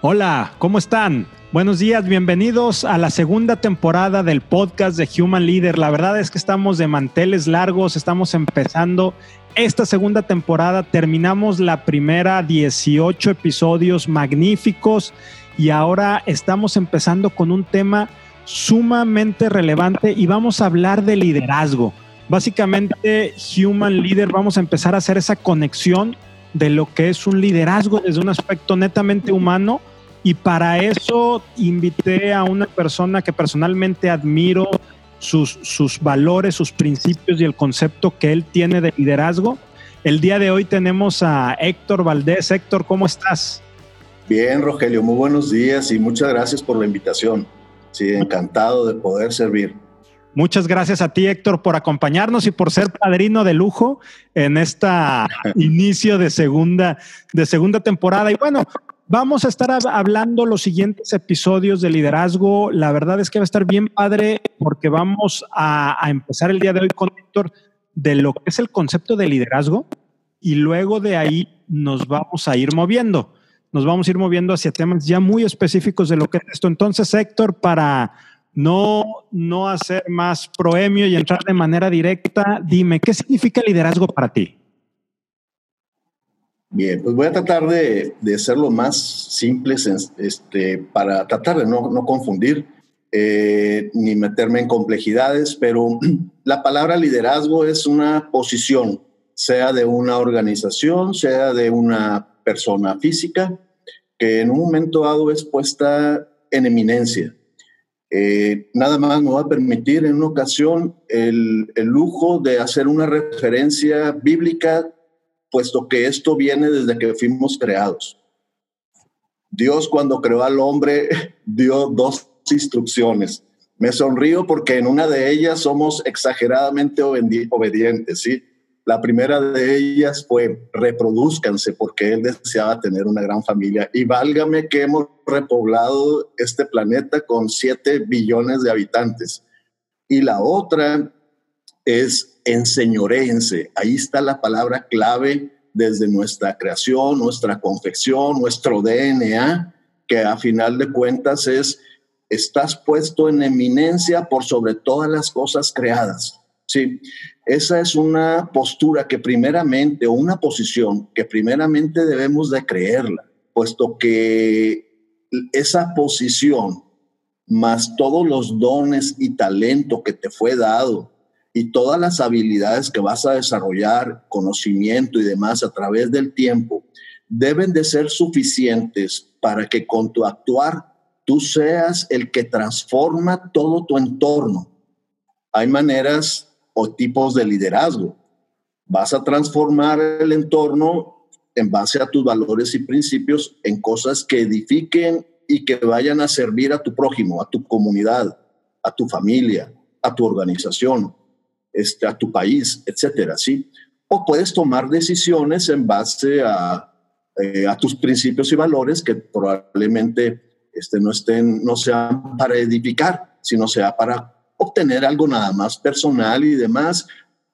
Hola, ¿cómo están? Buenos días, bienvenidos a la segunda temporada del podcast de Human Leader. La verdad es que estamos de manteles largos, estamos empezando esta segunda temporada, terminamos la primera 18 episodios magníficos y ahora estamos empezando con un tema sumamente relevante y vamos a hablar de liderazgo. Básicamente, Human Leader, vamos a empezar a hacer esa conexión de lo que es un liderazgo desde un aspecto netamente humano. Y para eso invité a una persona que personalmente admiro sus, sus valores, sus principios y el concepto que él tiene de liderazgo. El día de hoy tenemos a Héctor Valdés. Héctor, ¿cómo estás? Bien, Rogelio, muy buenos días y muchas gracias por la invitación. Sí, encantado de poder servir. Muchas gracias a ti, Héctor, por acompañarnos y por ser padrino de lujo en esta inicio de segunda, de segunda temporada. Y bueno, vamos a estar hablando los siguientes episodios de liderazgo. La verdad es que va a estar bien padre porque vamos a, empezar el día de hoy con Héctor de lo que es el concepto de liderazgo y luego de ahí nos vamos a ir moviendo. Nos vamos a ir moviendo hacia temas ya muy específicos de lo que es esto. Entonces, Héctor, para no, no hacer más proemio y entrar de manera directa, dime, ¿qué significa liderazgo para ti? Bien, pues voy a tratar de, de ser lo más simple este, para tratar de no, no confundir eh, ni meterme en complejidades, pero la palabra liderazgo es una posición, sea de una organización, sea de una persona física, que en un momento dado es puesta en eminencia. Eh, nada más me va a permitir en una ocasión el, el, lujo de hacer una referencia bíblica, puesto que esto viene desde que fuimos creados. Dios cuando creó al hombre dio dos instrucciones. Me sonrío porque en una de ellas somos exageradamente obedientes, ¿sí? La primera de ellas fue reproduzcanse porque él deseaba tener una gran familia y válgame que hemos repoblado este planeta con 7 billones de habitantes. Y la otra es enseñorense. Ahí está la palabra clave desde nuestra creación, nuestra confección, nuestro DNA, que a final de cuentas es estás puesto en eminencia por sobre todas las cosas creadas. Sí, esa es una postura que primeramente, o una posición que primeramente debemos de creerla, puesto que esa posición, más todos los dones y talento que te fue dado, y todas las habilidades que vas a desarrollar, conocimiento y demás a través del tiempo, deben de ser suficientes para que con tu actuar tú seas el que transforma todo tu entorno. Hay maneras o tipos de liderazgo. Vas a transformar el entorno en base a tus valores y principios en cosas que edifiquen y que vayan a servir a tu prójimo, a tu comunidad, a tu familia, a tu organización, este, a tu país, etcétera, ¿sí? O puedes tomar decisiones en base a, eh, a tus principios y valores que probablemente este, no, estén, no sean para edificar, sino sea para obtener algo nada más personal y demás,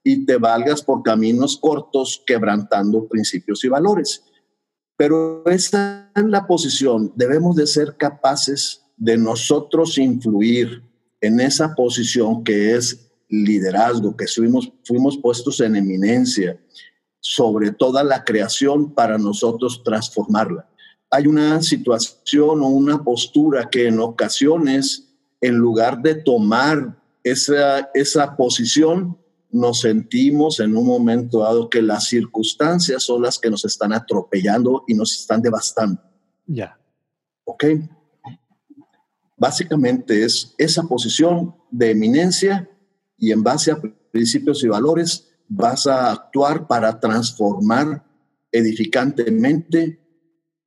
y te valgas por caminos cortos quebrantando principios y valores. Pero esa es la posición, debemos de ser capaces de nosotros influir en esa posición que es liderazgo, que fuimos, fuimos puestos en eminencia sobre toda la creación para nosotros transformarla hay una situación o una postura que en ocasiones, en lugar de tomar esa, esa posición, nos sentimos en un momento dado que las circunstancias son las que nos están atropellando y nos están devastando. Ya. ¿Ok? Básicamente es esa posición de eminencia y en base a principios y valores vas a actuar para transformar edificantemente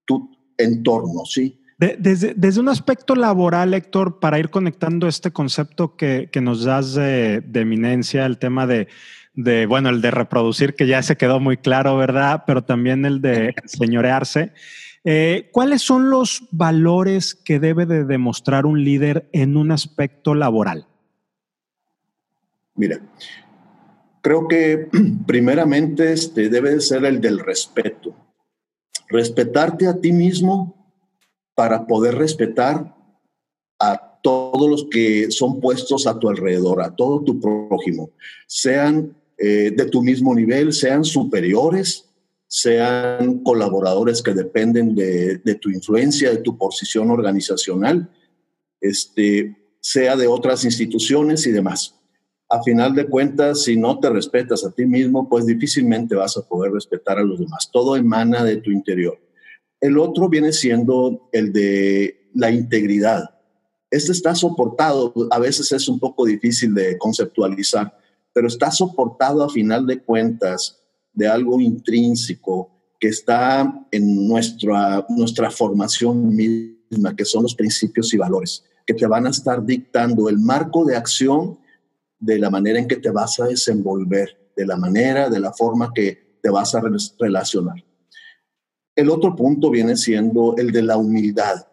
tu, entorno, ¿sí? desde, desde, un aspecto laboral, Héctor, para ir conectando este concepto que, que nos das de, eminencia, el tema de, de, bueno, el de reproducir, que ya se quedó muy claro, ¿verdad? Pero también el de señorearse. Eh, ¿Cuáles son los valores que debe de demostrar un líder en un aspecto laboral? Mira, creo que primeramente este debe de ser el del respeto respetarte a ti mismo para poder respetar a todos los que son puestos a tu alrededor, a todo tu prójimo, sean eh, de tu mismo nivel, sean superiores, sean colaboradores que dependen de, de, tu influencia, de tu posición organizacional, este, sea de otras instituciones y demás. A final de cuentas, si no te respetas a ti mismo, pues difícilmente vas a poder respetar a los demás. Todo emana de tu interior. El otro viene siendo el de la integridad. Este está soportado, a veces es un poco difícil de conceptualizar, pero está soportado a final de cuentas de algo intrínseco que está en nuestra, nuestra formación misma, que son los principios y valores, que te van a estar dictando el marco de acción de la manera en que te vas a desenvolver, de la manera, de la forma que te vas a relacionar. El otro punto viene siendo el de la humildad.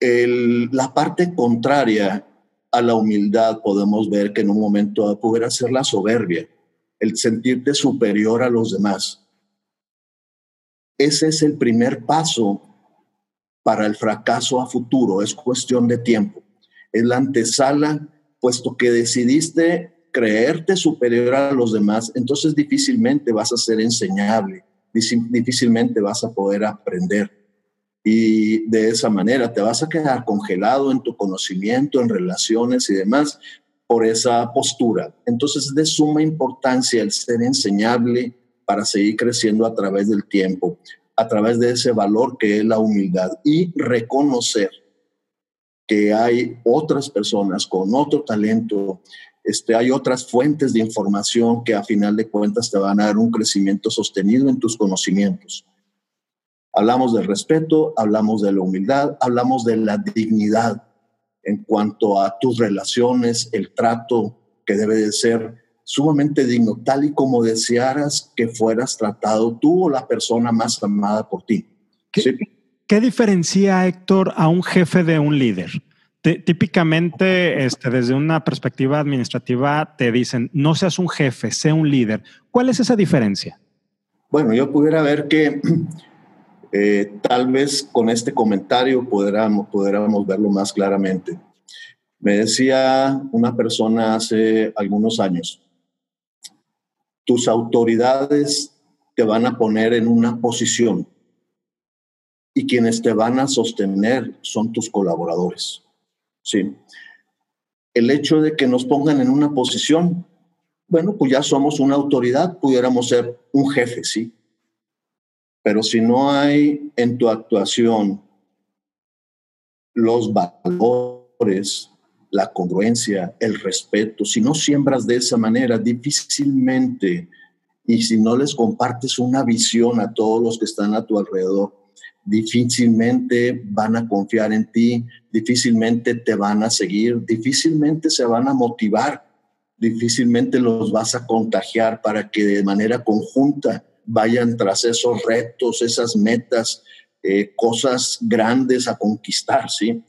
la parte contraria a la humildad podemos ver que en un momento pudiera ser la soberbia, el sentirte superior a los demás. Ese es el primer paso para el fracaso a futuro, es cuestión de tiempo. Es la antesala, puesto que decidiste creerte superior a los demás, entonces difícilmente vas a ser enseñable difícilmente vas a poder aprender. Y de esa manera te vas a quedar congelado en tu conocimiento, en relaciones y demás por esa postura. Entonces es de suma importancia el ser enseñable para seguir creciendo a través del tiempo, a través de ese valor que es la humildad y reconocer que hay otras personas con otro talento este, hay otras fuentes de información que a final de cuentas te van a dar un crecimiento sostenido en tus conocimientos. Hablamos del respeto, hablamos de la humildad, hablamos de la dignidad en cuanto a tus relaciones, el trato que debe de ser sumamente digno, tal y como desearas que fueras tratado tú o la persona más amada por ti. ¿Qué, ¿qué diferencia, Héctor, a un jefe de un líder? Típicamente, este, desde una perspectiva administrativa, te dicen, no seas un jefe, sea un líder. ¿Cuál es esa diferencia? Bueno, yo pudiera ver que eh, tal vez con este comentario pudiéramos, pudiéramos verlo más claramente. Me decía una persona hace algunos años, tus autoridades te van a poner en una posición y quienes te van a sostener son tus colaboradores. ¿sí? El hecho de que nos pongan en una posición, bueno, pues ya somos una autoridad, pudiéramos ser un jefe, ¿sí? Pero si no hay en tu actuación los valores, la congruencia, el respeto, si no siembras de esa manera, difícilmente, y si no les compartes una visión a todos los que están a tu alrededor, difícilmente van a confiar en ti, difícilmente te van a seguir, difícilmente se van a motivar, difícilmente los vas a contagiar para que de manera conjunta vayan tras esos retos, esas metas, eh, cosas grandes a conquistar, ¿sí?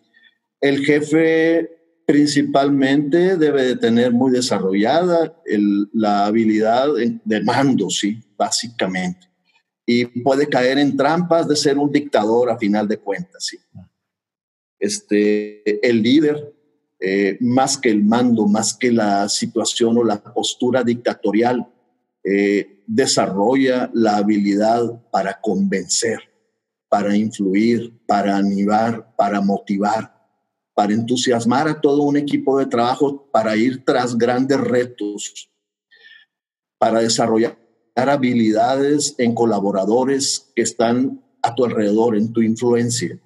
El jefe principalmente debe de tener muy desarrollada la habilidad de mando, ¿sí? Básicamente y puede caer en trampas de ser un dictador a final de cuentas. ¿sí? Este, el líder, eh, más que el mando, más que la situación o la postura dictatorial, eh, desarrolla la habilidad para convencer, para influir, para animar, para motivar, para entusiasmar a todo un equipo de trabajo para ir tras grandes retos, para desarrollar habilidades en colaboradores que están a tu alrededor, en tu influencia.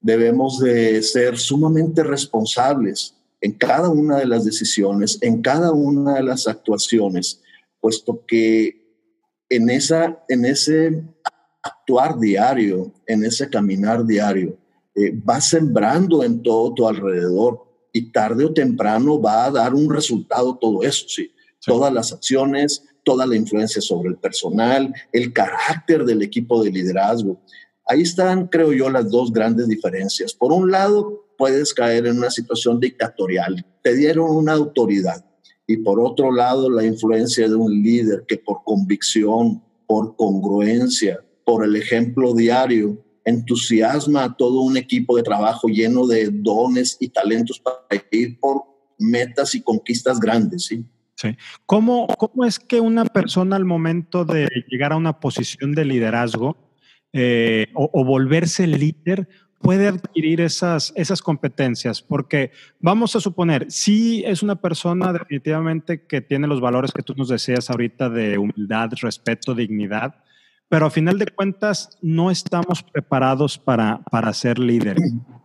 Debemos de ser sumamente responsables en cada una de las decisiones, en cada una de las actuaciones, puesto que en, esa, en ese actuar diario, en ese caminar diario, eh, va sembrando en todo tu alrededor y tarde o temprano va a dar un resultado todo eso, sí. Todas las acciones, toda la influencia sobre el personal, el carácter del equipo de liderazgo. Ahí están, creo yo, las dos grandes diferencias. Por un lado, puedes caer en una situación dictatorial, te dieron una autoridad. Y por otro lado, la influencia de un líder que por convicción, por congruencia, por el ejemplo diario, entusiasma a todo un equipo de trabajo lleno de dones y talentos para ir por metas y conquistas grandes, ¿sí? Sí. ¿Cómo, ¿Cómo es que una persona al momento de llegar a una posición de liderazgo eh, o, o, volverse líder puede adquirir esas, esas competencias? Porque vamos a suponer, si es una persona definitivamente que tiene los valores que tú nos decías ahorita de humildad, respeto, dignidad, pero a final de cuentas no estamos preparados para, para ser líder.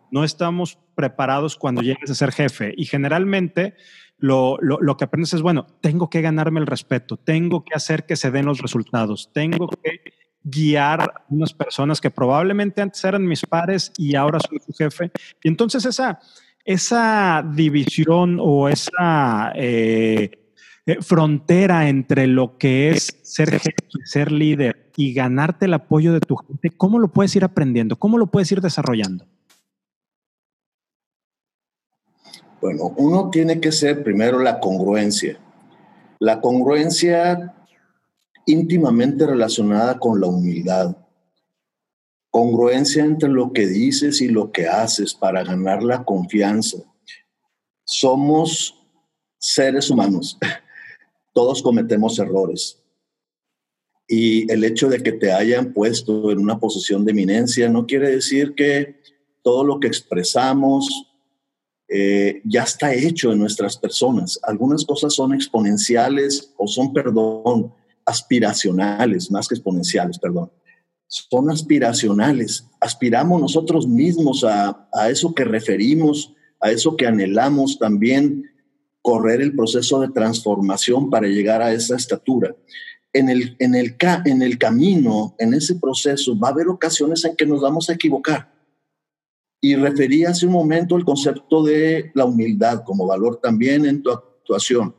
No estamos preparados cuando llegues a ser jefe. Y generalmente lo, lo, lo, que aprendes es, bueno, tengo que ganarme el respeto, tengo que hacer que se den los resultados, tengo que guiar a unas personas que probablemente antes eran mis pares y ahora soy su jefe. Y entonces esa, esa división o esa eh, eh, frontera entre lo que es ser jefe, ser líder y ganarte el apoyo de tu gente, ¿cómo lo puedes ir aprendiendo? ¿Cómo lo puedes ir desarrollando? Bueno, uno tiene que ser primero la congruencia. La congruencia íntimamente relacionada con la humildad. Congruencia entre lo que dices y lo que haces para ganar la confianza. Somos seres humanos. Todos cometemos errores. Y el hecho de que te hayan puesto en una posición de eminencia no quiere decir que todo lo que expresamos eh, ya está hecho en nuestras personas. Algunas cosas son exponenciales o son, perdón, aspiracionales, más que exponenciales, perdón. Son aspiracionales. Aspiramos nosotros mismos a, a eso que referimos, a eso que anhelamos también, correr el proceso de transformación para llegar a esa estatura. En el, en, el, en el camino, en ese proceso, va a haber ocasiones en que nos vamos a equivocar. Y referí hace un momento el concepto de la humildad como valor también en tu actuación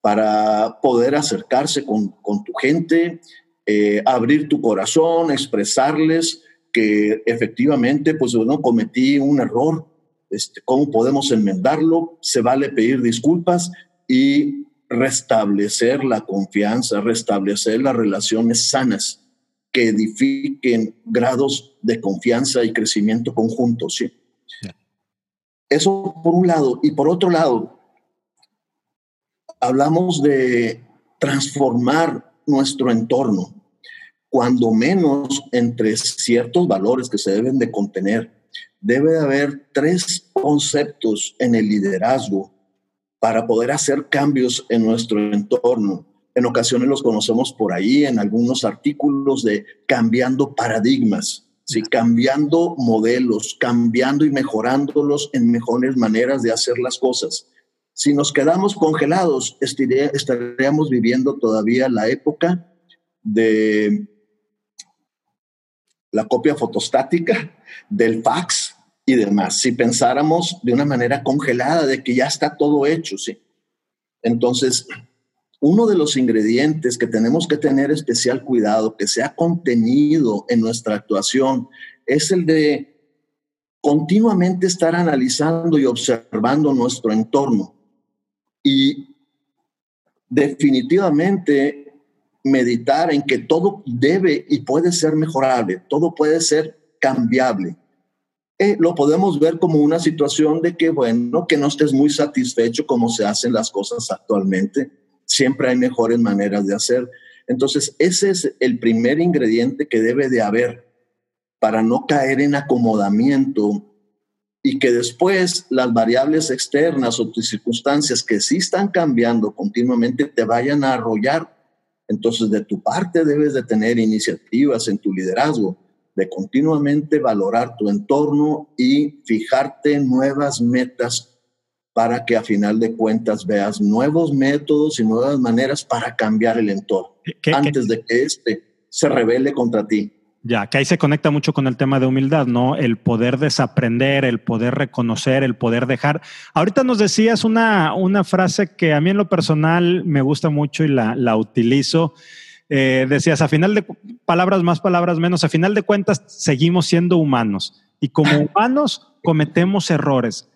para poder acercarse con, tu gente, eh, abrir tu corazón, expresarles que efectivamente, pues bueno, cometí un error, este, cómo podemos enmendarlo, se vale pedir disculpas y restablecer la confianza, restablecer las relaciones sanas que edifiquen grados de confianza y crecimiento conjuntos. ¿sí? Eso por un lado. Y por otro lado, hablamos de transformar nuestro entorno, cuando menos entre ciertos valores que se deben de contener. Debe de haber tres conceptos en el liderazgo para poder hacer cambios en nuestro entorno. En ocasiones los conocemos por ahí en algunos artículos de cambiando paradigmas, ¿sí? cambiando modelos, cambiando y mejorándolos en mejores maneras de hacer las cosas. Si nos quedamos congelados, estaríamos viviendo todavía la época de la copia fotostática, del fax y demás. Si pensáramos de una manera congelada de que ya está todo hecho, sí. Entonces, uno de los ingredientes que tenemos que tener especial cuidado, que sea contenido en nuestra actuación, es el de continuamente estar analizando y observando nuestro entorno y definitivamente meditar en que todo debe y puede ser mejorable, todo puede ser cambiable. Eh, lo podemos ver como una situación de que, bueno, que no estés muy satisfecho como se hacen las cosas actualmente. Siempre hay mejores maneras de hacer. Entonces, ese es el primer ingrediente que debe de haber para no caer en acomodamiento y que después las variables externas o tus circunstancias que sí están cambiando continuamente te vayan a arrollar. Entonces, de tu parte debes de tener iniciativas en tu liderazgo, de continuamente valorar tu entorno y fijarte nuevas metas para que a final de cuentas veas nuevos métodos y nuevas maneras para cambiar el entorno antes de que éste se revele contra ti. Ya, que ahí se conecta mucho con el tema de humildad, ¿no? El poder desaprender, el poder reconocer, el poder dejar. Ahorita nos decías una, una frase que a mí en lo personal me gusta mucho y la, la utilizo. Eh, decías, a final de palabras más, palabras menos, a final de cuentas seguimos siendo humanos y como humanos cometemos errores.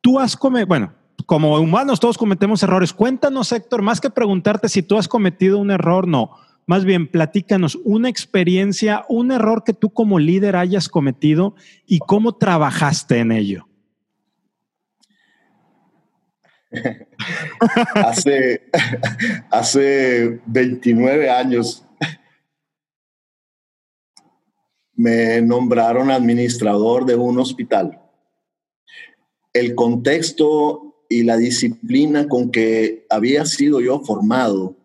Tú has cometido, bueno, como humanos todos cometemos errores. Cuéntanos, Héctor, más que preguntarte si tú has cometido un error, no más bien platícanos una experiencia, un error que tú como líder hayas cometido y cómo trabajaste en ello. hace, hace 29 años me nombraron administrador de un hospital. El contexto y la disciplina con que había sido yo formado,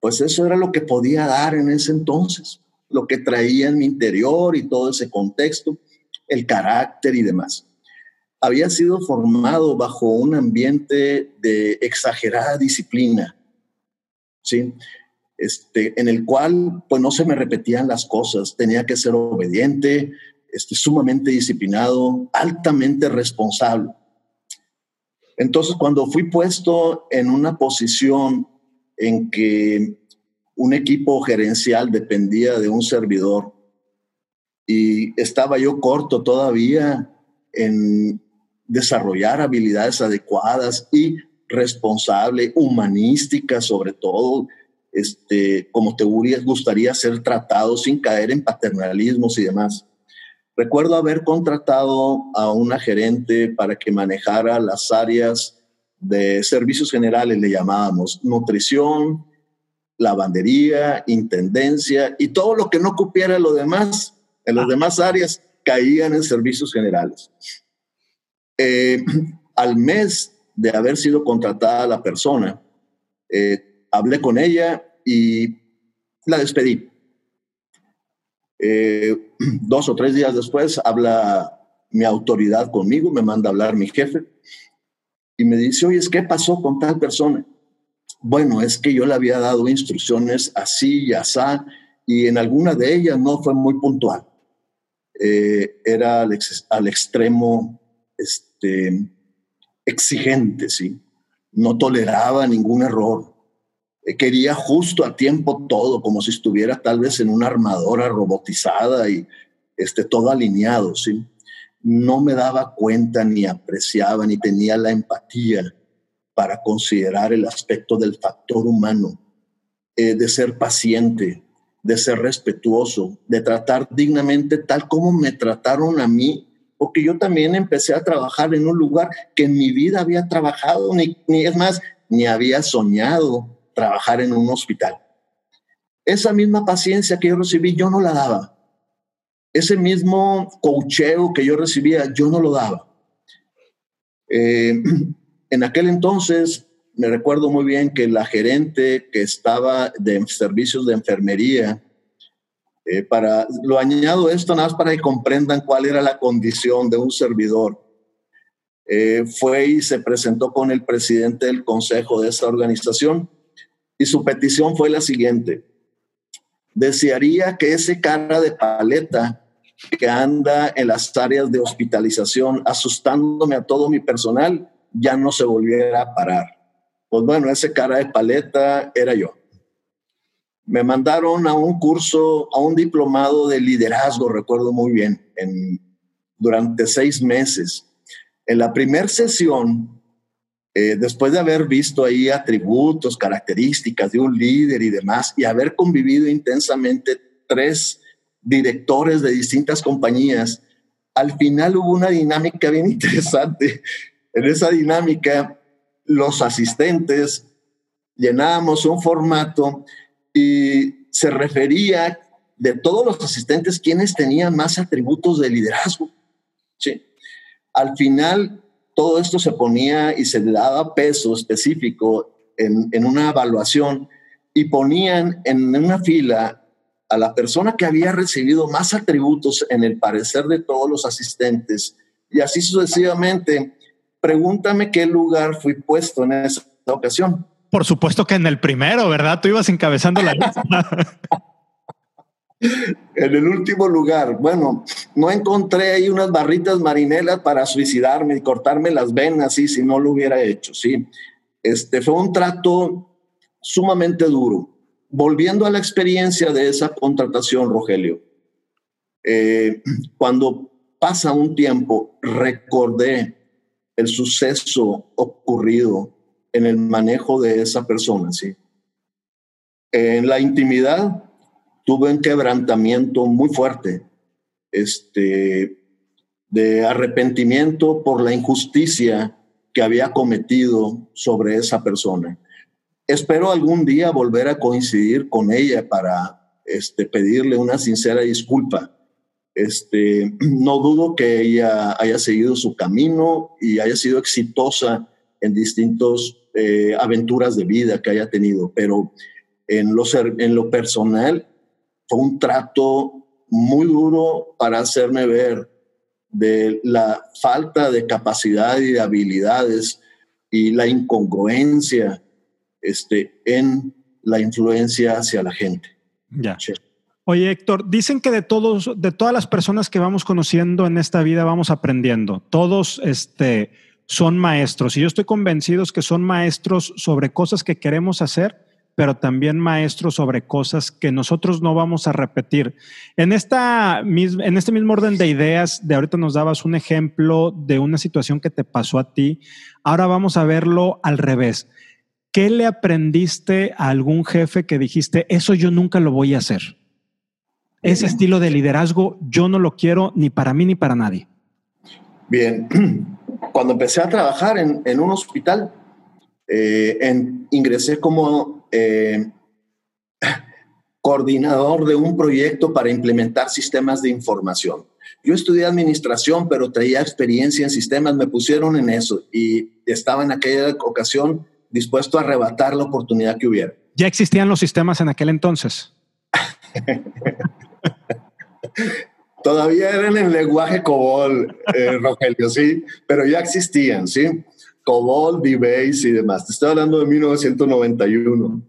pues eso era lo que podía dar en ese entonces, lo que traía en mi interior y todo ese contexto, el carácter y demás había sido formado bajo un ambiente de exagerada disciplina, ¿sí? Este, en el cual pues no se me repetían las cosas, tenía que ser obediente, este, sumamente disciplinado, altamente responsable. Entonces, cuando fui puesto en una posición en que un equipo gerencial dependía de un servidor y estaba yo corto todavía en desarrollar habilidades adecuadas y responsable, humanística sobre todo, este, como te gustaría ser tratado sin caer en paternalismos y demás. Recuerdo haber contratado a una gerente para que manejara las áreas de servicios generales, le llamábamos nutrición, lavandería, intendencia y todo lo que no cupiera lo demás, en las ah. demás áreas caían en servicios generales. Eh, al mes de haber sido contratada la persona, eh, hablé con ella y la despedí. Eh, dos o tres días después habla mi autoridad conmigo, me manda a hablar mi jefe y me dice, oye, ¿qué pasó con tal persona? Bueno, es que yo le había dado instrucciones así y así, y en alguna de ellas no fue muy puntual. era al, al extremo este, exigente, ¿sí? No toleraba ningún error. Quería justo a tiempo todo, como si estuviera tal vez en una armadora robotizada y este, todo alineado, ¿sí? No me daba cuenta ni apreciaba ni tenía la empatía para considerar el aspecto del factor humano, eh, de ser paciente, de ser respetuoso, de tratar dignamente tal como me trataron a mí porque yo también empecé a trabajar en un lugar que en mi vida había trabajado, ni es más, ni había soñado trabajar en un hospital. Esa misma paciencia que yo recibí, yo no la daba. Ese mismo cocheo que yo recibía, yo no lo daba. Eh, en aquel entonces, me recuerdo muy bien que la gerente que estaba de servicios de enfermería, eh, para, lo añado esto nada más para que comprendan cuál era la condición de un servidor. Eh, fue y se presentó con el presidente del consejo de esa organización y su petición fue la siguiente. Desearía que ese cara de paleta que anda en las áreas de hospitalización asustándome a todo mi personal ya no se volviera a parar. Pues bueno, ese cara de paleta era yo me mandaron a un curso, a un diplomado de liderazgo, recuerdo muy bien, en, durante seis meses. En la primera sesión, eh, después de haber visto ahí atributos, características de un líder y demás, y haber convivido intensamente tres directores de distintas compañías, al final hubo una dinámica bien interesante. En esa dinámica, los asistentes llenábamos un formato y se refería de todos los asistentes quienes tenían más atributos de liderazgo. ¿sí? Al final, todo esto se ponía y se le daba peso específico en, en una evaluación y ponían en una fila a la persona que había recibido más atributos en el parecer de todos los asistentes y así sucesivamente. Pregúntame qué lugar fui puesto en esa ocasión. Por supuesto que en el primero, ¿verdad? Tú ibas encabezando la lista. en el último lugar, bueno, no encontré ahí unas barritas marinelas para suicidarme y cortarme las venas, sí, si no lo hubiera hecho, sí. Este fue un trato sumamente duro. Volviendo a la experiencia de esa contratación, Rogelio, eh, cuando pasa un tiempo, recordé el suceso ocurrido en el manejo de esa persona, ¿sí? En la intimidad tuve un quebrantamiento muy fuerte, este, de arrepentimiento por la injusticia que había cometido sobre esa persona. Espero algún día volver a coincidir con ella para este, pedirle una sincera disculpa. Este, no dudo que ella haya seguido su camino y haya sido exitosa en distintas eh, aventuras de vida que haya tenido, pero en lo, en lo personal fue un trato muy duro para hacerme ver de la falta de capacidad y de habilidades y la incongruencia este, en la influencia hacia la gente. Ya. Oye, Héctor, dicen que de todos, de todas las personas que vamos conociendo en esta vida vamos aprendiendo. Todos este, son maestros y yo estoy convencido que son maestros sobre cosas que queremos hacer pero también maestros sobre cosas que nosotros no vamos a repetir. En, esta, en este mismo orden de ideas, de ahorita nos dabas un ejemplo de una situación que te pasó a ti, ahora vamos a verlo al revés. ¿Qué le aprendiste a algún jefe que dijiste, eso yo nunca lo voy a hacer? Ese estilo de liderazgo yo no lo quiero ni para mí ni para nadie. Bien, cuando empecé a trabajar en, un hospital, eh, ingresé como eh, coordinador de un proyecto para implementar sistemas de información. Yo estudié administración, pero traía experiencia en sistemas, me pusieron en eso y estaba en aquella ocasión dispuesto a arrebatar la oportunidad que hubiera. ¿Ya existían los sistemas en aquel entonces? Todavía eran en lenguaje COBOL, eh, Rogelio, sí, pero ya existían, sí. COBOL, DBase y demás. Te estoy hablando de 1991.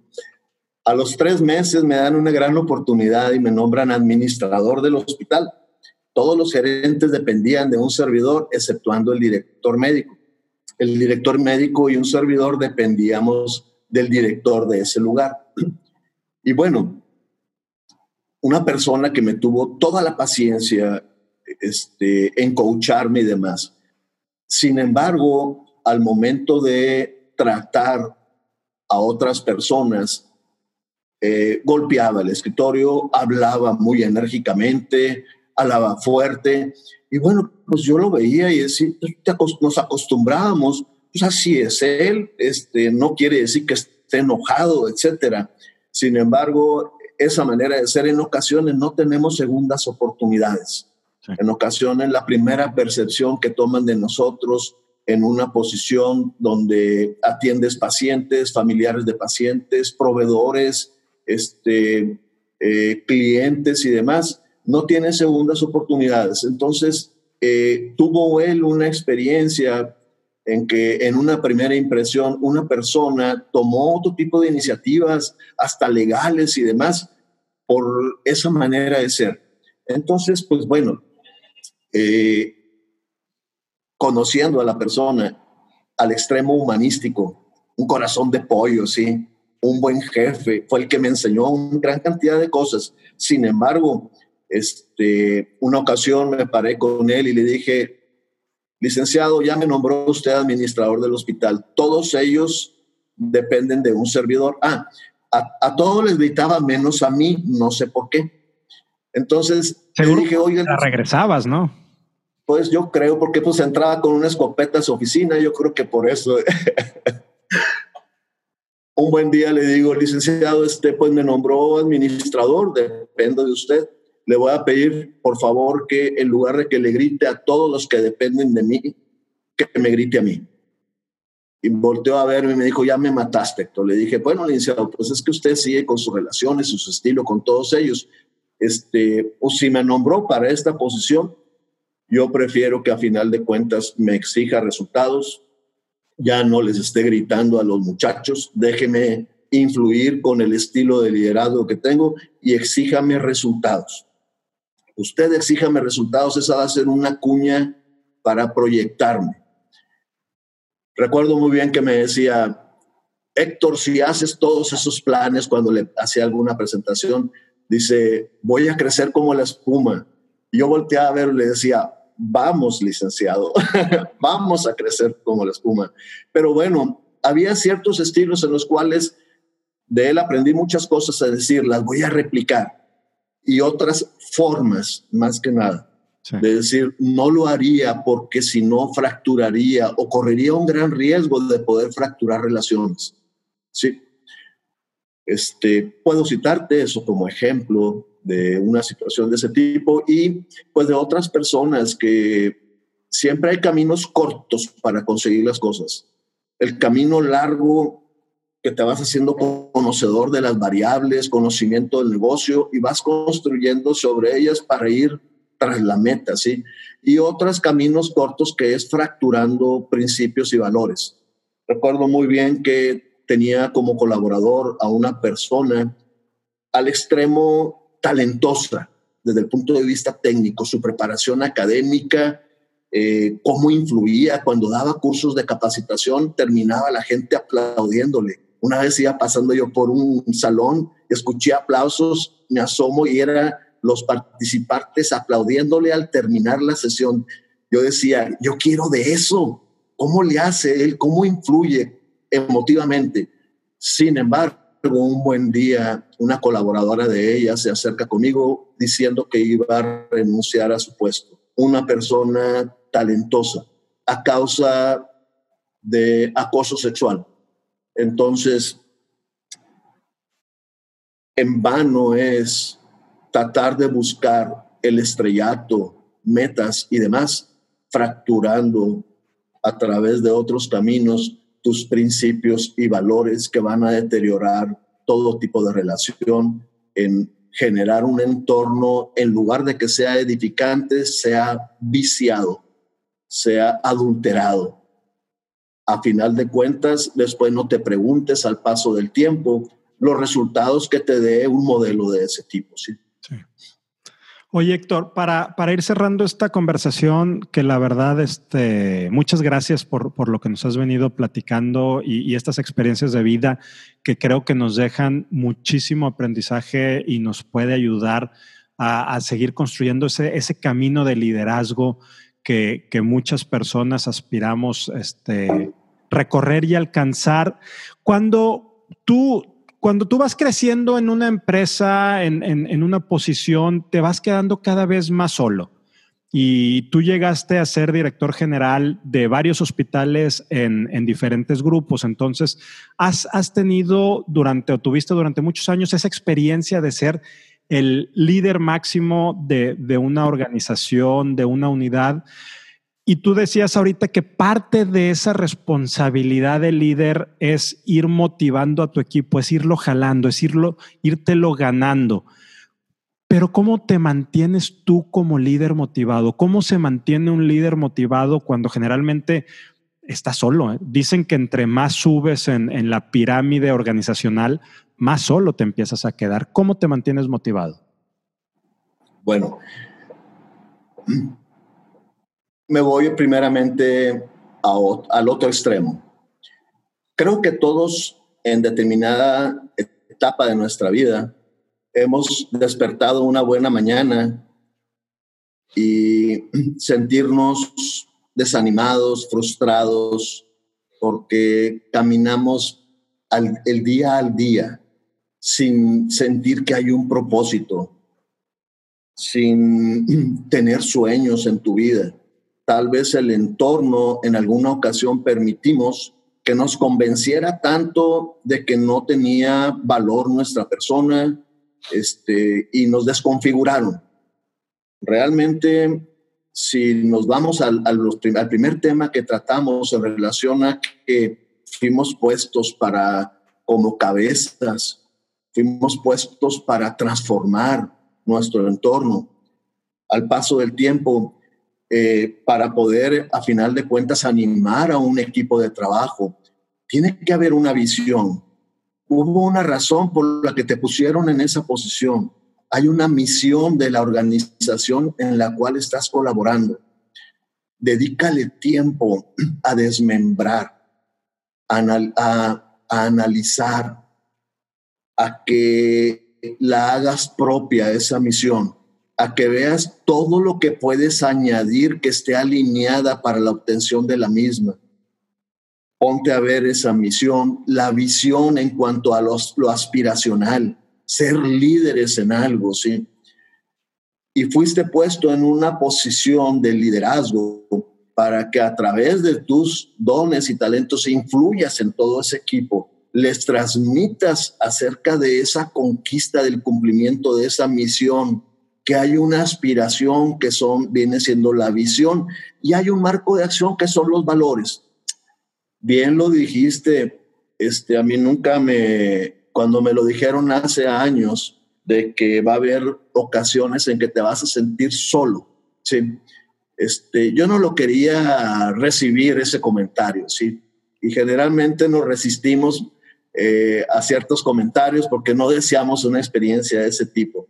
A los tres meses me dan una gran oportunidad y me nombran administrador del hospital. Todos los gerentes dependían de un servidor, exceptuando el director médico. El director médico y un servidor dependíamos del director de ese lugar. Y bueno, una persona que me tuvo toda la paciencia este, en coacharme y demás. Sin embargo, al momento de tratar a otras personas, eh, golpeaba el escritorio, hablaba muy enérgicamente, hablaba fuerte. Y bueno, pues yo lo veía y decía, pues, nos acostumbrábamos, pues así es él, este, no quiere decir que esté enojado, etcétera. Sin embargo, esa manera de ser en ocasiones no tenemos segundas oportunidades. En ocasiones la primera percepción que toman de nosotros en una posición donde atiendes pacientes, familiares de pacientes, proveedores, este, eh, clientes y demás, no tiene segundas oportunidades. Entonces, eh, tuvo él una experiencia en que en una primera impresión una persona tomó otro tipo de iniciativas, hasta legales y demás, por esa manera de ser. Entonces, pues bueno, eh, conociendo a la persona al extremo humanístico, un corazón de pollo, sí, un buen jefe, fue el que me enseñó una gran cantidad de cosas. Sin embargo, este, una ocasión me paré con él y le dije, licenciado, ya me nombró usted administrador del hospital, todos ellos dependen de un servidor. Ah, a, todos les gritaba menos a mí, no sé por qué. Entonces, le dije, oiga, regresabas, ¿no? Pues yo creo, porque pues entraba con una escopeta a su oficina, yo creo que por eso. Un buen día le digo, licenciado, este pues me nombró administrador, depende de usted. Le voy a pedir, por favor, que en lugar de que le grite a todos los que dependen de mí, que me grite a mí. Y volteó a verme y me dijo, ya me mataste. Le dije, bueno, licenciado, pues es que usted sigue con sus relaciones, su estilo, con todos ellos. Este, o si me nombró para esta posición, yo prefiero que a final de cuentas me exija resultados, ya no les esté gritando a los muchachos, déjeme influir con el estilo de liderazgo que tengo y exíjame resultados. Usted exíjame resultados, esa va a ser una cuña para proyectarme. Recuerdo muy bien que me decía, Héctor, si haces todos esos planes cuando le hacía alguna presentación, dice, voy a crecer como la espuma yo volteaba a ver y le decía, vamos, licenciado, vamos a crecer como la espuma. Pero bueno, había ciertos estilos en los cuales De él aprendí muchas cosas, es decir, las voy a replicar y otras formas, más que nada. De decir, no lo haría porque si no fracturaría o correría un gran riesgo de poder fracturar relaciones. Sí. Este, puedo citarte eso como ejemplo de una situación de ese tipo y pues de otras personas que siempre hay caminos cortos para conseguir las cosas. El camino largo que te vas haciendo conocedor de las variables, conocimiento del negocio y vas construyendo sobre ellas para ir tras la meta, ¿sí? Y otros caminos cortos que es fracturando principios y valores. Recuerdo muy bien que tenía como colaborador a una persona al extremo talentosa desde el punto de vista técnico, su preparación académica, eh, cómo influía cuando daba cursos de capacitación, terminaba la gente aplaudiéndole. Una vez iba pasando yo por un salón, escuché aplausos, me asomo y era los participantes aplaudiéndole al terminar la sesión. Yo decía, yo quiero de eso. ¿Cómo le hace él? ¿Cómo influye emotivamente? Sin embargo, un buen día, una colaboradora de ella se acerca conmigo diciendo que iba a renunciar a su puesto. Una persona talentosa a causa de acoso sexual. Entonces, en vano es tratar de buscar el estrellato, metas y demás, fracturando a través de otros caminos tus principios y valores que van a deteriorar todo tipo de relación, en generar un entorno, en lugar de que sea edificante, sea viciado, sea adulterado. A final de cuentas, después no te preguntes al paso del tiempo los resultados que te dé un modelo de ese tipo. ¿sí? Oye, Héctor, para, para, ir cerrando esta conversación, que la verdad, este, muchas gracias por, por lo que nos has venido platicando y, estas experiencias de vida que creo que nos dejan muchísimo aprendizaje y nos puede ayudar a, seguir construyendo ese, ese, camino de liderazgo que, que muchas personas aspiramos este, recorrer y alcanzar. Cuando tú cuando tú vas creciendo en una empresa, en, una posición, te vas quedando cada vez más solo. Y tú llegaste a ser director general de varios hospitales en, diferentes grupos. Entonces, has, tenido durante o tuviste durante muchos años esa experiencia de ser el líder máximo de, de una organización, de una unidad. Y tú decías ahorita que parte de esa responsabilidad del líder es ir motivando a tu equipo, es irlo jalando, es irlo, írtelo ganando. Pero ¿cómo te mantienes tú como líder motivado? ¿Cómo se mantiene un líder motivado cuando generalmente está solo? Eh? Dicen que entre más subes en, en la pirámide organizacional, más solo te empiezas a quedar. ¿Cómo te mantienes motivado? Bueno, me voy primeramente al otro extremo. Creo que todos en determinada etapa de nuestra vida hemos despertado una buena mañana y sentirnos desanimados, frustrados, porque caminamos el día al día sin sentir que hay un propósito, sin tener sueños en tu vida tal vez el entorno en alguna ocasión permitimos que nos convenciera tanto de que no tenía valor nuestra persona este, y nos desconfiguraron. Realmente, si nos vamos al, al primer tema que tratamos en relación a que fuimos puestos para, como cabezas, fuimos puestos para transformar nuestro entorno. Al paso del tiempo, eh, para poder, a final de cuentas, animar a un equipo de trabajo. Tiene que haber una visión. Hubo una razón por la que te pusieron en esa posición. Hay una misión de la organización en la cual estás colaborando. Dedícale tiempo a desmembrar, a analizar, a que la hagas propia esa misión a que veas todo lo que puedes añadir que esté alineada para la obtención de la misma. ponte a ver esa misión, la visión en cuanto a los, lo aspiracional, ser líderes en algo, ¿sí? Y fuiste puesto en una posición de liderazgo para que a través de tus dones y talentos influyas en todo ese equipo, les transmitas acerca de esa conquista del cumplimiento de esa misión, que hay una aspiración que son viene siendo la visión y hay un marco de acción que son los valores bien lo dijiste, este, a mí nunca me, cuando me lo dijeron hace años, de que va a haber ocasiones en que te vas a sentir solo, ¿sí? Este, yo no lo quería recibir ese comentario, ¿sí? Y generalmente nos resistimos eh, a ciertos comentarios porque no deseamos una experiencia de ese tipo.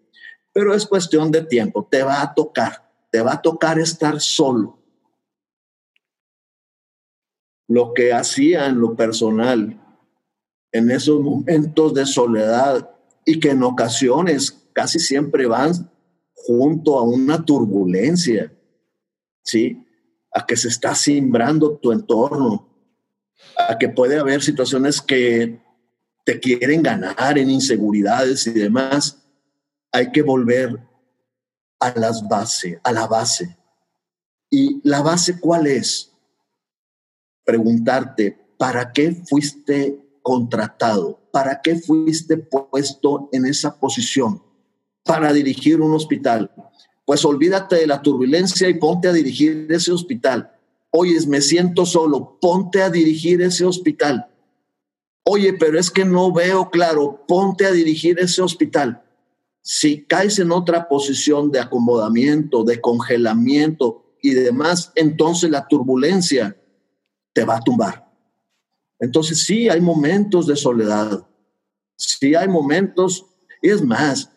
Pero es cuestión de tiempo, te va a tocar, te va a tocar estar solo lo que hacía en lo personal en esos momentos de soledad y que en ocasiones casi siempre van junto a una turbulencia, ¿sí? A que se está simbrando tu entorno, a que puede haber situaciones que te quieren ganar en inseguridades y demás. Hay que volver a las bases, a la base. ¿Y la base cuál es? preguntarte, ¿para qué fuiste contratado? ¿Para qué fuiste puesto en esa posición? Para dirigir un hospital. Pues olvídate de la turbulencia y ponte a dirigir ese hospital. Oyes, me siento solo, ponte a dirigir ese hospital. Oye, pero es que no veo claro, ponte a dirigir ese hospital. Si caes en otra posición de acomodamiento, de congelamiento y demás, entonces la turbulencia te va a tumbar. Entonces sí hay momentos de soledad, sí hay momentos, y es más,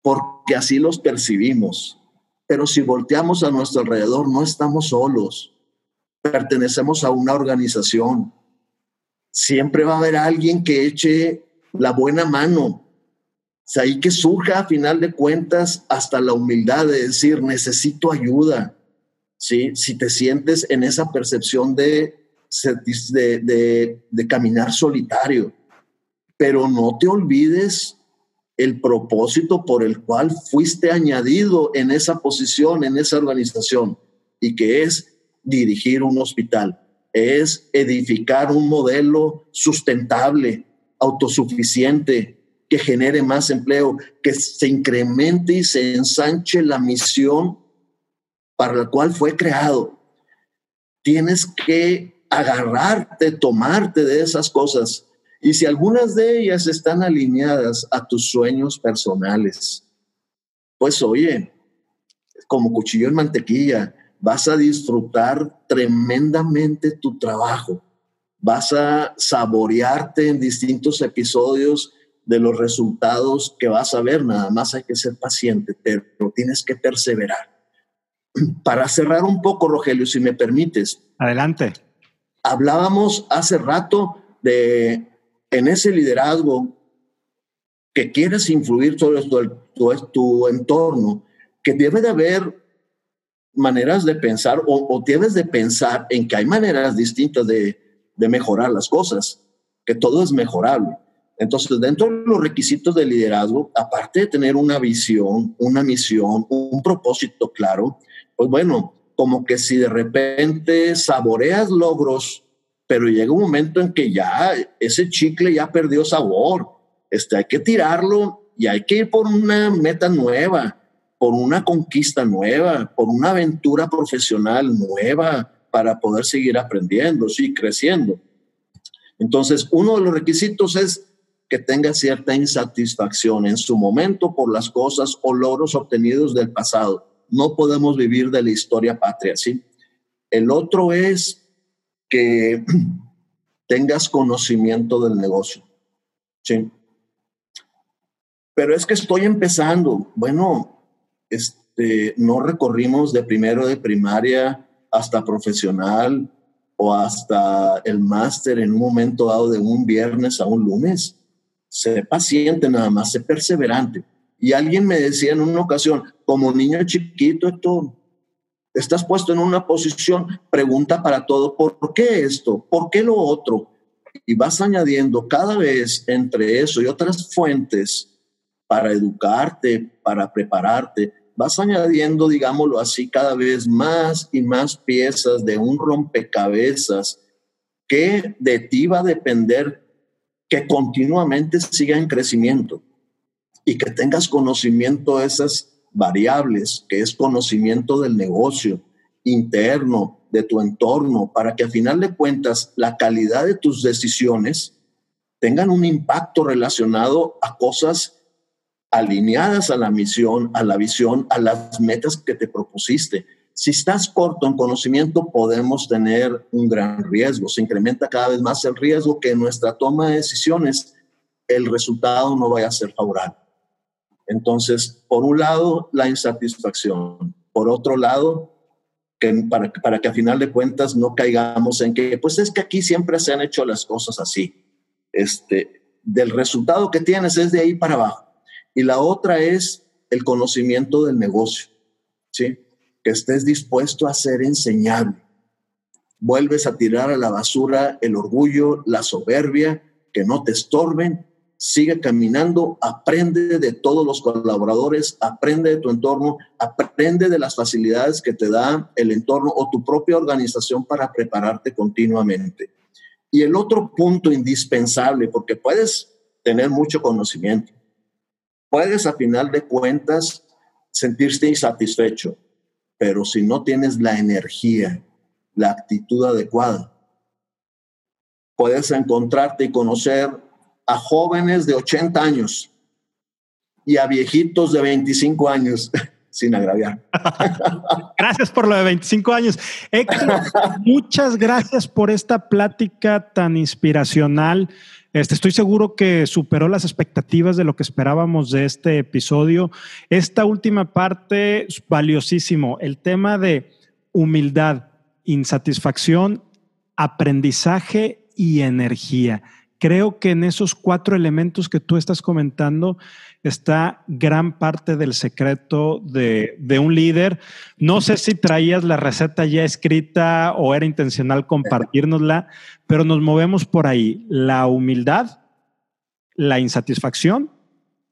porque así los percibimos. Pero si volteamos a nuestro alrededor, no estamos solos, pertenecemos a una organización. Siempre va a haber alguien que eche la buena mano. O ahí que surja a final de cuentas hasta la humildad de decir, necesito ayuda si te sientes en esa percepción de, de, de caminar solitario, pero no te olvides el propósito por el cual fuiste añadido en esa posición, en esa organización, y que es dirigir un hospital, es edificar un modelo sustentable, autosuficiente, que genere más empleo, que se incremente y se ensanche la misión para la cual fue creado. Tienes que agarrarte, tomarte de esas cosas. Y si algunas de ellas están alineadas a tus sueños personales, pues oye, como cuchillo en mantequilla, vas a disfrutar tremendamente tu trabajo. Vas a saborearte en distintos episodios de los resultados que vas a ver. Nada más hay que ser paciente, pero tienes que perseverar para cerrar un poco, Rogelio, si me permites. Adelante. Hablábamos hace rato de en ese liderazgo que quieres influir sobre tu, tu, entorno, que debe de haber maneras de pensar o, o, debes de pensar en que hay maneras distintas de, de mejorar las cosas, que todo es mejorable. Entonces, dentro de los requisitos de liderazgo, aparte de tener una visión, una misión, un propósito claro, pues bueno, como que si de repente saboreas logros, pero llega un momento en que ya ese chicle ya perdió sabor, este, hay que tirarlo y hay que ir por una meta nueva, por una conquista nueva, por una aventura profesional nueva para poder seguir aprendiendo, sí, creciendo. Entonces, uno de los requisitos es que tenga cierta insatisfacción en su momento por las cosas o logros obtenidos del pasado no podemos vivir de la historia patria, ¿sí? El otro es que tengas conocimiento del negocio, ¿sí? Pero es que estoy empezando. Bueno, este, no recorrimos de primero de primaria hasta profesional o hasta el máster en un momento dado de un viernes a un lunes. Sé paciente nada más, sé perseverante. Y alguien me decía en una ocasión, como niño chiquito, esto, estás puesto en una posición, pregunta para todo, ¿por qué esto? ¿Por qué lo otro? Y vas añadiendo cada vez entre eso y otras fuentes para educarte, para prepararte, vas añadiendo, digámoslo así, cada vez más y más piezas de un rompecabezas que de ti va a depender que continuamente siga en crecimiento y que tengas conocimiento de esas variables, que es conocimiento del negocio interno, de tu entorno, para que a final de cuentas la calidad de tus decisiones tengan un impacto relacionado a cosas alineadas a la misión, a la visión, a las metas que te propusiste. Si estás corto en conocimiento, podemos tener un gran riesgo. Se incrementa cada vez más el riesgo que en nuestra toma de decisiones el resultado no vaya a ser favorable. Entonces, por un lado, la insatisfacción. Por otro lado, que para, para que a final de cuentas no caigamos en que, pues es que aquí siempre se han hecho las cosas así. Este, del resultado que tienes es de ahí para abajo. Y la otra es el conocimiento del negocio, ¿sí? Que estés dispuesto a ser enseñable. Vuelves a tirar a la basura el orgullo, la soberbia, que no te estorben sigue caminando, aprende de todos los colaboradores, aprende de tu entorno, aprende de las facilidades que te da el entorno o tu propia organización para prepararte continuamente. Y el otro punto indispensable, porque puedes tener mucho conocimiento, puedes a final de cuentas sentirte insatisfecho, pero si no tienes la energía, la actitud adecuada, puedes encontrarte y conocer a jóvenes de 80 años y a viejitos de 25 años, sin agraviar. gracias por lo de 25 años. Héctor, muchas gracias por esta plática tan inspiracional. Este, estoy seguro que superó las expectativas de lo que esperábamos de este episodio. Esta última parte, valiosísimo, el tema de humildad, insatisfacción, aprendizaje y energía. Creo que en esos cuatro elementos que tú estás comentando está gran parte del secreto de, un líder. No sé si traías la receta ya escrita o era intencional compartirnosla, pero nos movemos por ahí. La humildad, la insatisfacción,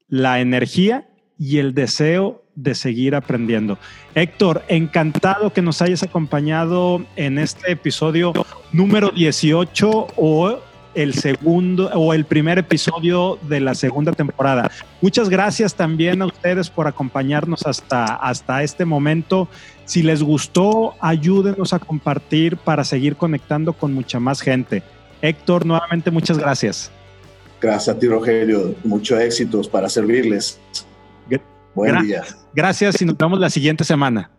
la energía y el deseo de seguir aprendiendo. Héctor, encantado que nos hayas acompañado en este episodio número 18 o el segundo o el primer episodio de la segunda temporada. Muchas gracias también a ustedes por acompañarnos hasta, hasta este momento. Si les gustó, ayúdenos a compartir para seguir conectando con mucha más gente. Héctor, nuevamente muchas gracias. Gracias a ti, Rogelio. Muchos éxitos para servirles. Buen día. Gracias y nos vemos la siguiente semana.